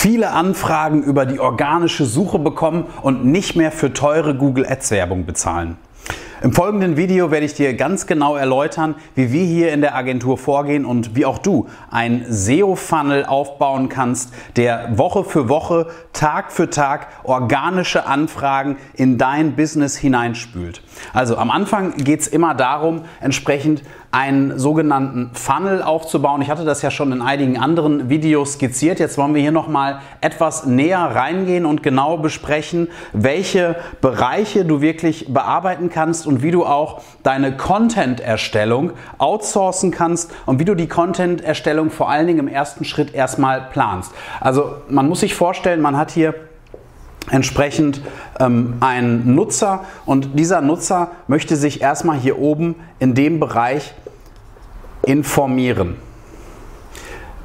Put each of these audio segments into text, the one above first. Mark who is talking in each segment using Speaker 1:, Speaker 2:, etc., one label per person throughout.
Speaker 1: viele Anfragen über die organische Suche bekommen und nicht mehr für teure Google Ads Werbung bezahlen. Im folgenden Video werde ich dir ganz genau erläutern, wie wir hier in der Agentur vorgehen und wie auch du ein SEO-Funnel aufbauen kannst, der Woche für Woche, Tag für Tag organische Anfragen in dein Business hineinspült. Also am Anfang geht es immer darum, entsprechend einen sogenannten Funnel aufzubauen. Ich hatte das ja schon in einigen anderen Videos skizziert. Jetzt wollen wir hier nochmal etwas näher reingehen und genau besprechen, welche Bereiche du wirklich bearbeiten kannst und wie du auch deine Content-Erstellung outsourcen kannst und wie du die Content-Erstellung vor allen Dingen im ersten Schritt erstmal planst. Also man muss sich vorstellen, man hat hier entsprechend ähm, ein Nutzer und dieser Nutzer möchte sich erstmal hier oben in dem Bereich informieren.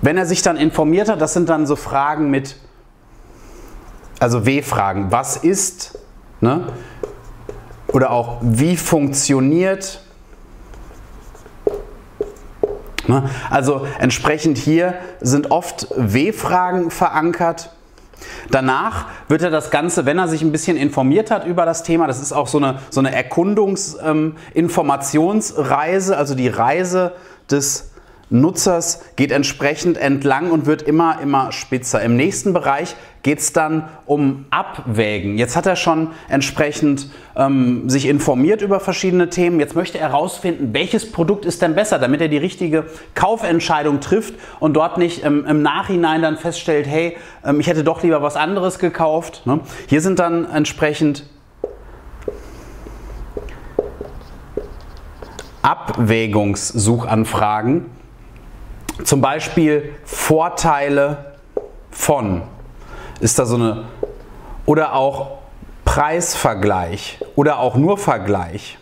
Speaker 1: Wenn er sich dann informiert hat, das sind dann so Fragen mit, also W-Fragen, was ist, ne? oder auch wie funktioniert, ne? also entsprechend hier sind oft W-Fragen verankert Danach wird er das Ganze, wenn er sich ein bisschen informiert hat über das Thema, das ist auch so eine, so eine Erkundungs-Informationsreise, ähm, also die Reise des Nutzers geht entsprechend entlang und wird immer, immer spitzer. Im nächsten Bereich geht es dann um Abwägen. Jetzt hat er schon entsprechend ähm, sich informiert über verschiedene Themen. Jetzt möchte er herausfinden, welches Produkt ist denn besser, damit er die richtige Kaufentscheidung trifft und dort nicht ähm, im Nachhinein dann feststellt, hey, ähm, ich hätte doch lieber was anderes gekauft. Ne? Hier sind dann entsprechend Abwägungssuchanfragen zum Beispiel Vorteile von. Ist da so eine. Oder auch Preisvergleich oder auch nur Vergleich.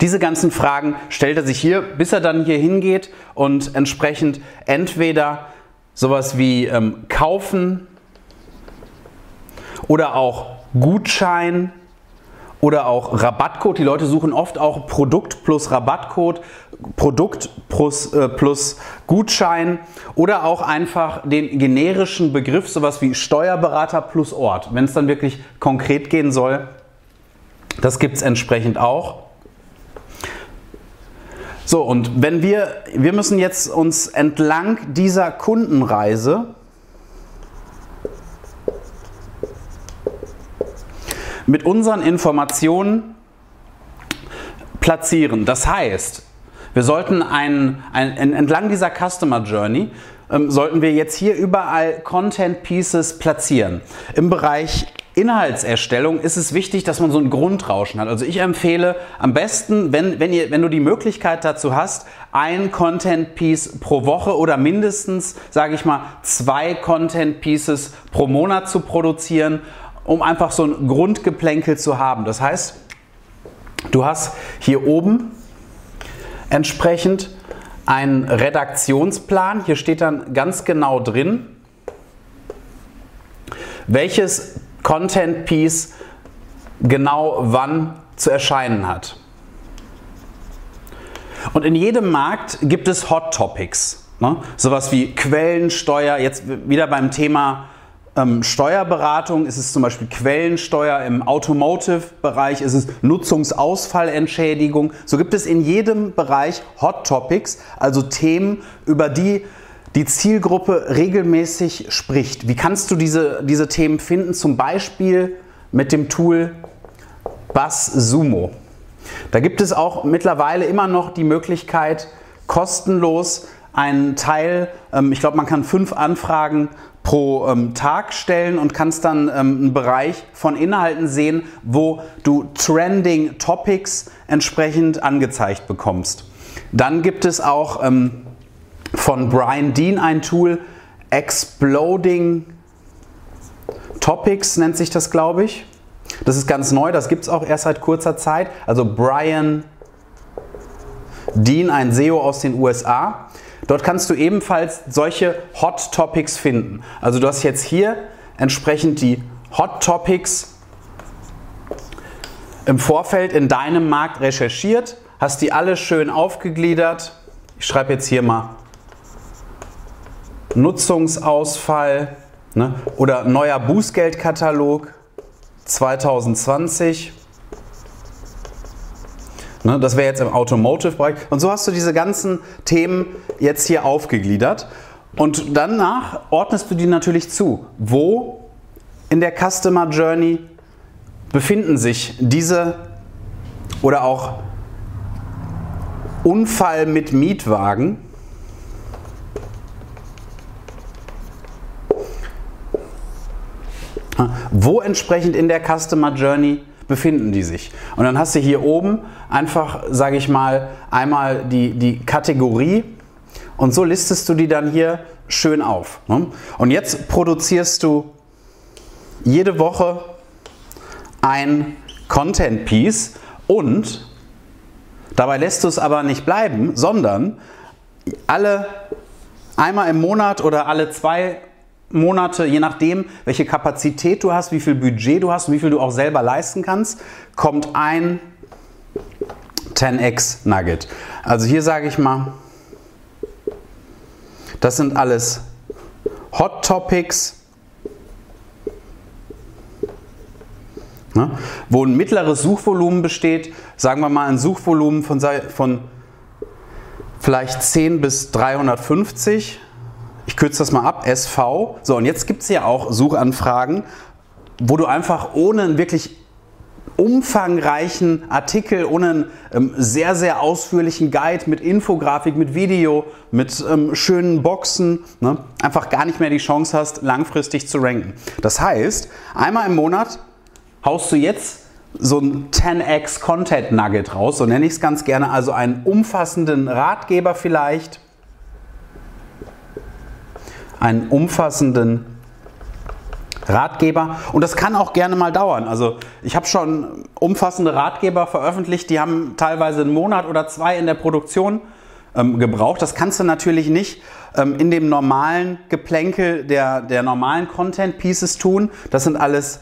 Speaker 1: Diese ganzen Fragen stellt er sich hier, bis er dann hier hingeht und entsprechend entweder sowas wie ähm, kaufen oder auch Gutschein oder auch Rabattcode. Die Leute suchen oft auch Produkt plus Rabattcode, Produkt plus, äh, plus Gutschein oder auch einfach den generischen Begriff, sowas wie Steuerberater plus Ort, wenn es dann wirklich konkret gehen soll. Das gibt es entsprechend auch. So, und wenn wir, wir müssen jetzt uns entlang dieser Kundenreise mit unseren Informationen platzieren. Das heißt, wir sollten ein, ein, entlang dieser Customer Journey ähm, sollten wir jetzt hier überall Content Pieces platzieren. Im Bereich Inhaltserstellung ist es wichtig, dass man so ein Grundrauschen hat. Also ich empfehle am besten, wenn, wenn, ihr, wenn du die Möglichkeit dazu hast, ein Content Piece pro Woche oder mindestens, sage ich mal, zwei Content Pieces pro Monat zu produzieren um einfach so ein Grundgeplänkel zu haben. Das heißt, du hast hier oben entsprechend einen Redaktionsplan. Hier steht dann ganz genau drin, welches Content Piece genau wann zu erscheinen hat. Und in jedem Markt gibt es Hot Topics. Ne? Sowas wie Quellensteuer, jetzt wieder beim Thema ähm, Steuerberatung, ist es zum Beispiel Quellensteuer, im Automotive-Bereich ist es Nutzungsausfallentschädigung. So gibt es in jedem Bereich Hot Topics, also Themen, über die die Zielgruppe regelmäßig spricht. Wie kannst du diese, diese Themen finden? Zum Beispiel mit dem Tool BuzzSumo. Da gibt es auch mittlerweile immer noch die Möglichkeit, kostenlos einen Teil, ähm, ich glaube, man kann fünf Anfragen pro ähm, Tag stellen und kannst dann ähm, einen Bereich von Inhalten sehen, wo du Trending Topics entsprechend angezeigt bekommst. Dann gibt es auch ähm, von Brian Dean ein Tool, Exploding Topics nennt sich das, glaube ich. Das ist ganz neu, das gibt es auch erst seit kurzer Zeit. Also Brian Dean, ein SEO aus den USA. Dort kannst du ebenfalls solche Hot Topics finden. Also du hast jetzt hier entsprechend die Hot Topics im Vorfeld in deinem Markt recherchiert, hast die alle schön aufgegliedert. Ich schreibe jetzt hier mal Nutzungsausfall ne? oder neuer Bußgeldkatalog 2020. Ne? Das wäre jetzt im Automotive-Bereich. Und so hast du diese ganzen Themen jetzt hier aufgegliedert. Und danach ordnest du die natürlich zu. Wo in der Customer Journey befinden sich diese oder auch Unfall mit Mietwagen? Wo entsprechend in der Customer Journey befinden die sich? Und dann hast du hier oben einfach, sage ich mal, einmal die, die Kategorie und so listest du die dann hier schön auf. Ne? Und jetzt produzierst du jede Woche ein Content Piece und dabei lässt du es aber nicht bleiben, sondern alle einmal im Monat oder alle zwei Monate, je nachdem, welche Kapazität du hast, wie viel Budget du hast und wie viel du auch selber leisten kannst, kommt ein 10x Nugget. Also hier sage ich mal, das sind alles Hot Topics, ne, wo ein mittleres Suchvolumen besteht, sagen wir mal ein Suchvolumen von, von vielleicht 10 bis 350 ich kürze das mal ab, SV. So, und jetzt gibt es ja auch Suchanfragen, wo du einfach ohne einen wirklich umfangreichen Artikel, ohne einen ähm, sehr, sehr ausführlichen Guide mit Infografik, mit Video, mit ähm, schönen Boxen, ne, einfach gar nicht mehr die Chance hast, langfristig zu ranken. Das heißt, einmal im Monat haust du jetzt so ein 10x Content Nugget raus, so nenne ich es ganz gerne, also einen umfassenden Ratgeber vielleicht, einen umfassenden Ratgeber und das kann auch gerne mal dauern. Also ich habe schon umfassende Ratgeber veröffentlicht, die haben teilweise einen Monat oder zwei in der Produktion ähm, gebraucht. Das kannst du natürlich nicht ähm, in dem normalen Geplänkel der, der normalen Content Pieces tun. Das sind alles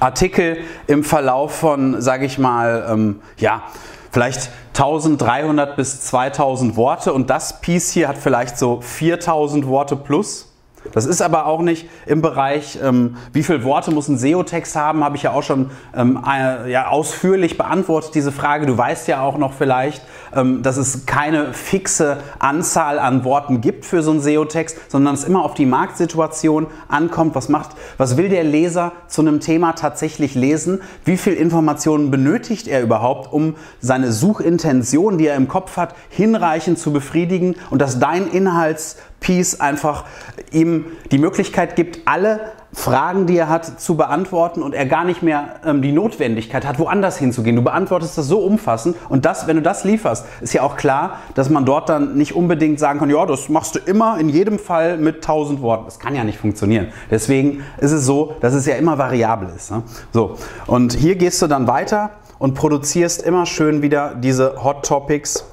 Speaker 1: Artikel im Verlauf von, sage ich mal, ähm, ja, vielleicht 1300 bis 2000 Worte und das Piece hier hat vielleicht so 4000 Worte plus. Das ist aber auch nicht im Bereich, ähm, wie viele Worte muss ein SEO-Text haben, habe ich ja auch schon ähm, äh, ja, ausführlich beantwortet, diese Frage. Du weißt ja auch noch vielleicht, ähm, dass es keine fixe Anzahl an Worten gibt für so einen SEO-Text, sondern es immer auf die Marktsituation ankommt. Was macht, was will der Leser zu einem Thema tatsächlich lesen? Wie viel Informationen benötigt er überhaupt, um seine Suchintention, die er im Kopf hat, hinreichend zu befriedigen und dass dein Inhalts Piece einfach ihm die Möglichkeit gibt, alle Fragen, die er hat, zu beantworten und er gar nicht mehr ähm, die Notwendigkeit hat, woanders hinzugehen. Du beantwortest das so umfassend und das, wenn du das lieferst, ist ja auch klar, dass man dort dann nicht unbedingt sagen kann, ja, das machst du immer in jedem Fall mit 1000 Worten. Das kann ja nicht funktionieren. Deswegen ist es so, dass es ja immer variabel ist. Ne? So, und hier gehst du dann weiter und produzierst immer schön wieder diese Hot Topics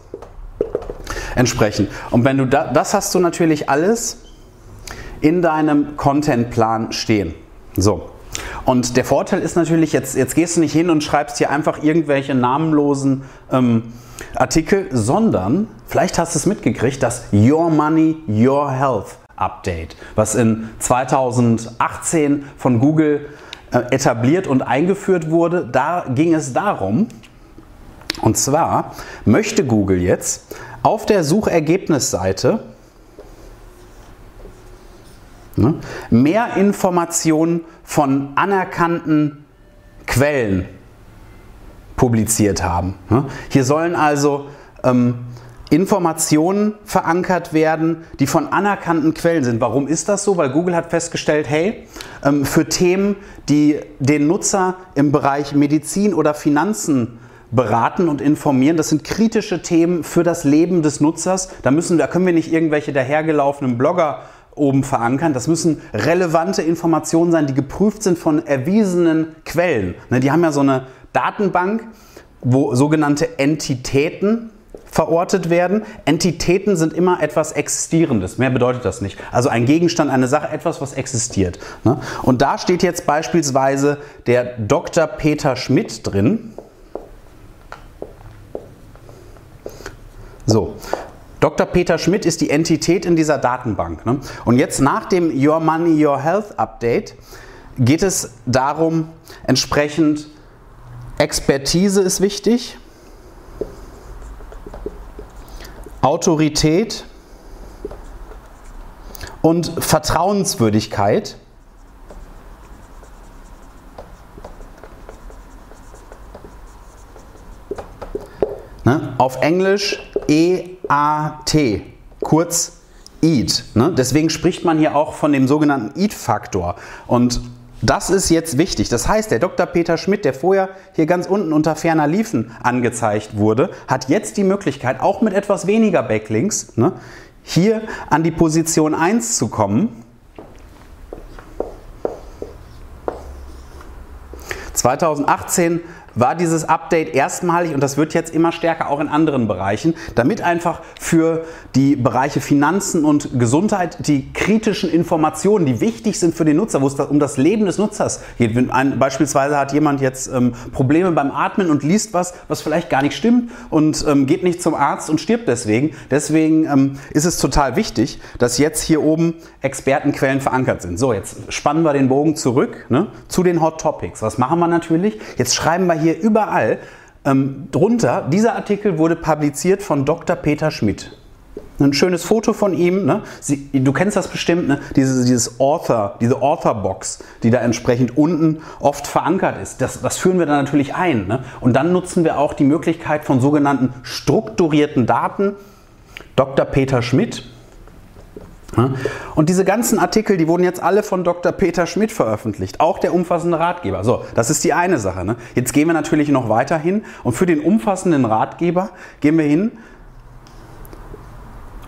Speaker 1: entsprechen. Und wenn du da, das hast du natürlich alles in deinem Contentplan stehen. So. Und der Vorteil ist natürlich, jetzt, jetzt gehst du nicht hin und schreibst hier einfach irgendwelche namenlosen ähm, Artikel, sondern vielleicht hast du es mitgekriegt, das Your Money, Your Health Update, was in 2018 von Google äh, etabliert und eingeführt wurde. Da ging es darum, und zwar möchte Google jetzt auf der Suchergebnisseite ne, mehr Informationen von anerkannten Quellen publiziert haben. Ne. Hier sollen also ähm, Informationen verankert werden, die von anerkannten Quellen sind. Warum ist das so? Weil Google hat festgestellt, hey, ähm, für Themen, die den Nutzer im Bereich Medizin oder Finanzen beraten und informieren. Das sind kritische Themen für das Leben des Nutzers. Da, müssen, da können wir nicht irgendwelche dahergelaufenen Blogger oben verankern. Das müssen relevante Informationen sein, die geprüft sind von erwiesenen Quellen. Ne, die haben ja so eine Datenbank, wo sogenannte Entitäten verortet werden. Entitäten sind immer etwas Existierendes. Mehr bedeutet das nicht. Also ein Gegenstand, eine Sache, etwas, was existiert. Ne? Und da steht jetzt beispielsweise der Dr. Peter Schmidt drin. So, Dr. Peter Schmidt ist die Entität in dieser Datenbank. Ne? Und jetzt nach dem Your Money, Your Health Update geht es darum, entsprechend Expertise ist wichtig, Autorität und Vertrauenswürdigkeit. Ne? Auf Englisch EAT, kurz EAT. Ne? Deswegen spricht man hier auch von dem sogenannten EAT-Faktor. Und das ist jetzt wichtig. Das heißt, der Dr. Peter Schmidt, der vorher hier ganz unten unter ferner Liefen angezeigt wurde, hat jetzt die Möglichkeit, auch mit etwas weniger Backlinks, ne, hier an die Position 1 zu kommen. 2018 war dieses Update erstmalig und das wird jetzt immer stärker auch in anderen Bereichen, damit einfach für die Bereiche Finanzen und Gesundheit die kritischen Informationen, die wichtig sind für den Nutzer, wo es um das Leben des Nutzers geht. Wenn ein, beispielsweise hat jemand jetzt ähm, Probleme beim Atmen und liest was, was vielleicht gar nicht stimmt und ähm, geht nicht zum Arzt und stirbt deswegen. Deswegen ähm, ist es total wichtig, dass jetzt hier oben Expertenquellen verankert sind. So, jetzt spannen wir den Bogen zurück ne, zu den Hot Topics. Was machen wir natürlich? Jetzt schreiben wir hier hier überall ähm, drunter, dieser Artikel wurde publiziert von Dr. Peter Schmidt. Ein schönes Foto von ihm. Ne? Sie, du kennst das bestimmt, ne? Diese, dieses Author, diese Author-Box, die da entsprechend unten oft verankert ist. Das, das führen wir dann natürlich ein. Ne? Und dann nutzen wir auch die Möglichkeit von sogenannten strukturierten Daten. Dr. Peter Schmidt, und diese ganzen Artikel, die wurden jetzt alle von Dr. Peter Schmidt veröffentlicht, auch der umfassende Ratgeber. So, das ist die eine Sache. Ne? Jetzt gehen wir natürlich noch weiter hin und für den umfassenden Ratgeber gehen wir hin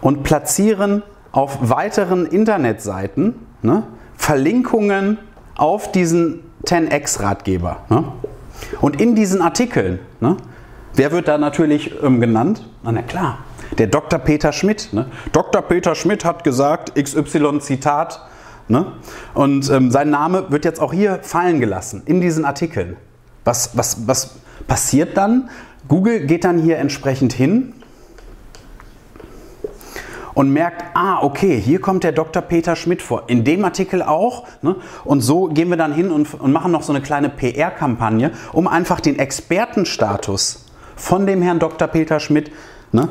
Speaker 1: und platzieren auf weiteren Internetseiten ne, Verlinkungen auf diesen 10x-Ratgeber. Ne? Und in diesen Artikeln, ne, wer wird da natürlich ähm, genannt? Na, na klar, der Dr. Peter Schmidt. Ne? Dr. Peter Schmidt hat gesagt, XY Zitat. Ne? Und ähm, sein Name wird jetzt auch hier fallen gelassen in diesen Artikeln. Was, was, was passiert dann? Google geht dann hier entsprechend hin und merkt, ah, okay, hier kommt der Dr. Peter Schmidt vor, in dem Artikel auch. Ne? Und so gehen wir dann hin und, und machen noch so eine kleine PR-Kampagne, um einfach den Expertenstatus von dem Herrn Dr. Peter Schmidt ne,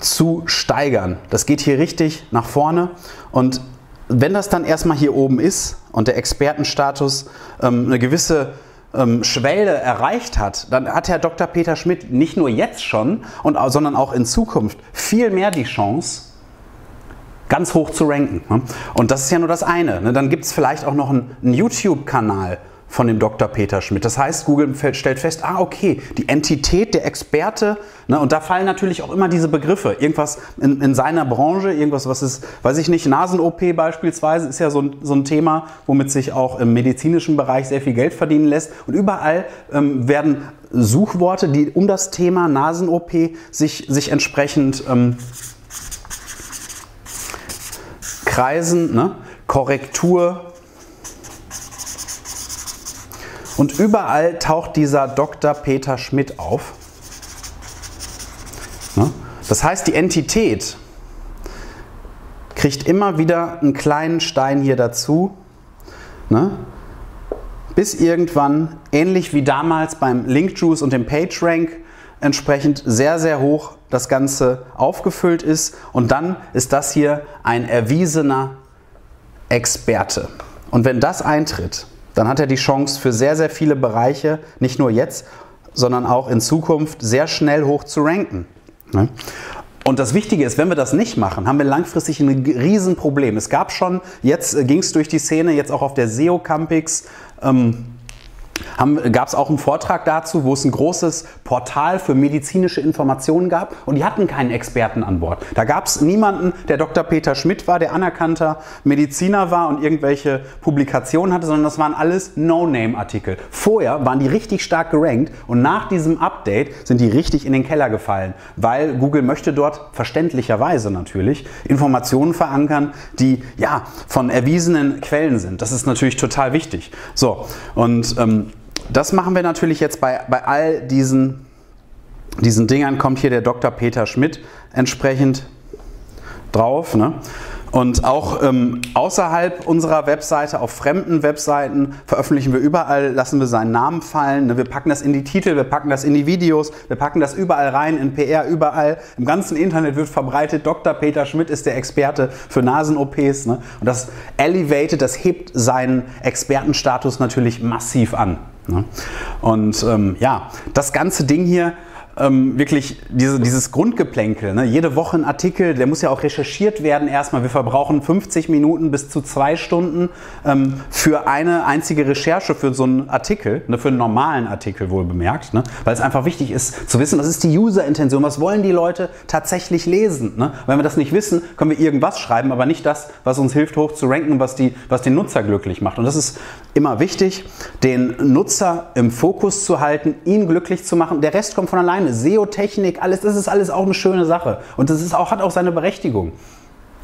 Speaker 1: zu steigern. Das geht hier richtig nach vorne und wenn das dann erstmal hier oben ist und der Expertenstatus ähm, eine gewisse ähm, Schwelle erreicht hat, dann hat Herr Dr. Peter Schmidt nicht nur jetzt schon, und, sondern auch in Zukunft viel mehr die Chance, ganz hoch zu ranken. Ne? Und das ist ja nur das eine. Ne? Dann gibt es vielleicht auch noch einen, einen YouTube-Kanal, von dem Dr. Peter Schmidt. Das heißt, Google stellt fest, ah, okay, die Entität, der Experte, ne, und da fallen natürlich auch immer diese Begriffe. Irgendwas in, in seiner Branche, irgendwas, was ist, weiß ich nicht, Nasen-OP beispielsweise ist ja so ein, so ein Thema, womit sich auch im medizinischen Bereich sehr viel Geld verdienen lässt. Und überall ähm, werden Suchworte, die um das Thema Nasen-OP sich, sich entsprechend ähm, kreisen, ne? Korrektur, und überall taucht dieser Dr. Peter Schmidt auf. Ne? Das heißt, die Entität kriegt immer wieder einen kleinen Stein hier dazu, ne? bis irgendwann, ähnlich wie damals beim Linkjuice und dem PageRank, entsprechend sehr, sehr hoch das Ganze aufgefüllt ist. Und dann ist das hier ein erwiesener Experte. Und wenn das eintritt, dann hat er die Chance für sehr, sehr viele Bereiche, nicht nur jetzt, sondern auch in Zukunft sehr schnell hoch zu ranken. Ne? Und das Wichtige ist, wenn wir das nicht machen, haben wir langfristig ein Riesenproblem. Es gab schon, jetzt äh, ging es durch die Szene, jetzt auch auf der SEO Campix, ähm, gab es auch einen Vortrag dazu, wo es ein großes Portal für medizinische Informationen gab und die hatten keinen Experten an Bord. Da gab es niemanden, der Dr. Peter Schmidt war, der anerkannter Mediziner war und irgendwelche Publikationen hatte, sondern das waren alles No-Name-Artikel. Vorher waren die richtig stark gerankt und nach diesem Update sind die richtig in den Keller gefallen, weil Google möchte dort verständlicherweise natürlich Informationen verankern, die ja von erwiesenen Quellen sind. Das ist natürlich total wichtig. So, und ähm, das machen wir natürlich jetzt bei, bei all diesen, diesen Dingern, kommt hier der Dr. Peter Schmidt entsprechend drauf. Ne? Und auch ähm, außerhalb unserer Webseite, auf fremden Webseiten, veröffentlichen wir überall, lassen wir seinen Namen fallen. Ne? Wir packen das in die Titel, wir packen das in die Videos, wir packen das überall rein, in PR, überall. Im ganzen Internet wird verbreitet, Dr. Peter Schmidt ist der Experte für Nasen-OPs. Ne? Und das elevated, das hebt seinen Expertenstatus natürlich massiv an. Ne? Und ähm, ja, das ganze Ding hier ähm, wirklich diese, dieses Grundgeplänkel. Ne? Jede Woche ein Artikel, der muss ja auch recherchiert werden erstmal. Wir verbrauchen 50 Minuten bis zu zwei Stunden ähm, für eine einzige Recherche für so einen Artikel, ne? für einen normalen Artikel wohl bemerkt, ne? weil es einfach wichtig ist zu wissen, was ist die User-Intention, was wollen die Leute tatsächlich lesen. Ne? Wenn wir das nicht wissen, können wir irgendwas schreiben, aber nicht das, was uns hilft, hoch zu ranken, was, die, was den Nutzer glücklich macht. Und das ist immer wichtig, den Nutzer im Fokus zu halten, ihn glücklich zu machen. Der Rest kommt von alleine. SEO-Technik, alles, das ist alles auch eine schöne Sache. Und das ist auch, hat auch seine Berechtigung.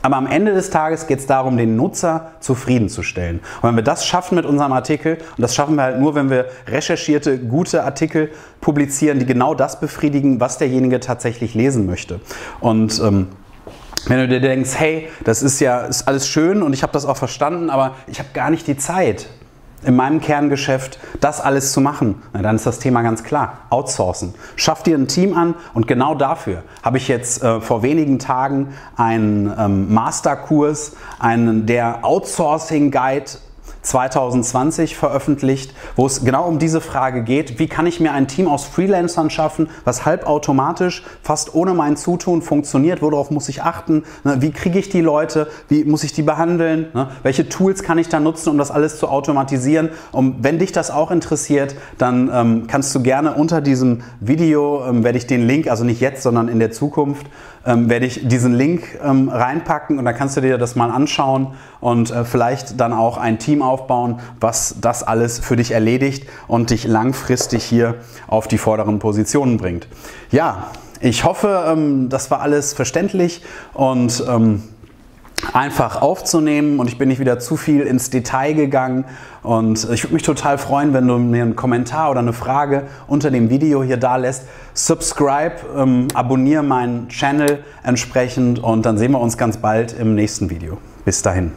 Speaker 1: Aber am Ende des Tages geht es darum, den Nutzer zufriedenzustellen. Und wenn wir das schaffen mit unserem Artikel, und das schaffen wir halt nur, wenn wir recherchierte, gute Artikel publizieren, die genau das befriedigen, was derjenige tatsächlich lesen möchte. Und ähm, wenn du dir denkst, hey, das ist ja ist alles schön und ich habe das auch verstanden, aber ich habe gar nicht die Zeit, in meinem Kerngeschäft das alles zu machen, na, dann ist das Thema ganz klar. Outsourcen. Schaff dir ein Team an und genau dafür habe ich jetzt äh, vor wenigen Tagen einen ähm, Masterkurs, einen der Outsourcing Guide 2020 veröffentlicht, wo es genau um diese Frage geht, wie kann ich mir ein Team aus Freelancern schaffen, was halbautomatisch, fast ohne mein Zutun funktioniert, worauf muss ich achten, ne? wie kriege ich die Leute, wie muss ich die behandeln, ne? welche Tools kann ich da nutzen, um das alles zu automatisieren. Und wenn dich das auch interessiert, dann ähm, kannst du gerne unter diesem Video, ähm, werde ich den Link, also nicht jetzt, sondern in der Zukunft, ähm, werde ich diesen Link ähm, reinpacken und dann kannst du dir das mal anschauen und äh, vielleicht dann auch ein Team aufbauen, was das alles für dich erledigt und dich langfristig hier auf die vorderen Positionen bringt. Ja, ich hoffe, ähm, das war alles verständlich und ähm, einfach aufzunehmen und ich bin nicht wieder zu viel ins Detail gegangen und ich würde mich total freuen, wenn du mir einen Kommentar oder eine Frage unter dem Video hier da lässt. Subscribe, ähm, abonniere meinen Channel entsprechend und dann sehen wir uns ganz bald im nächsten Video. Bis dahin.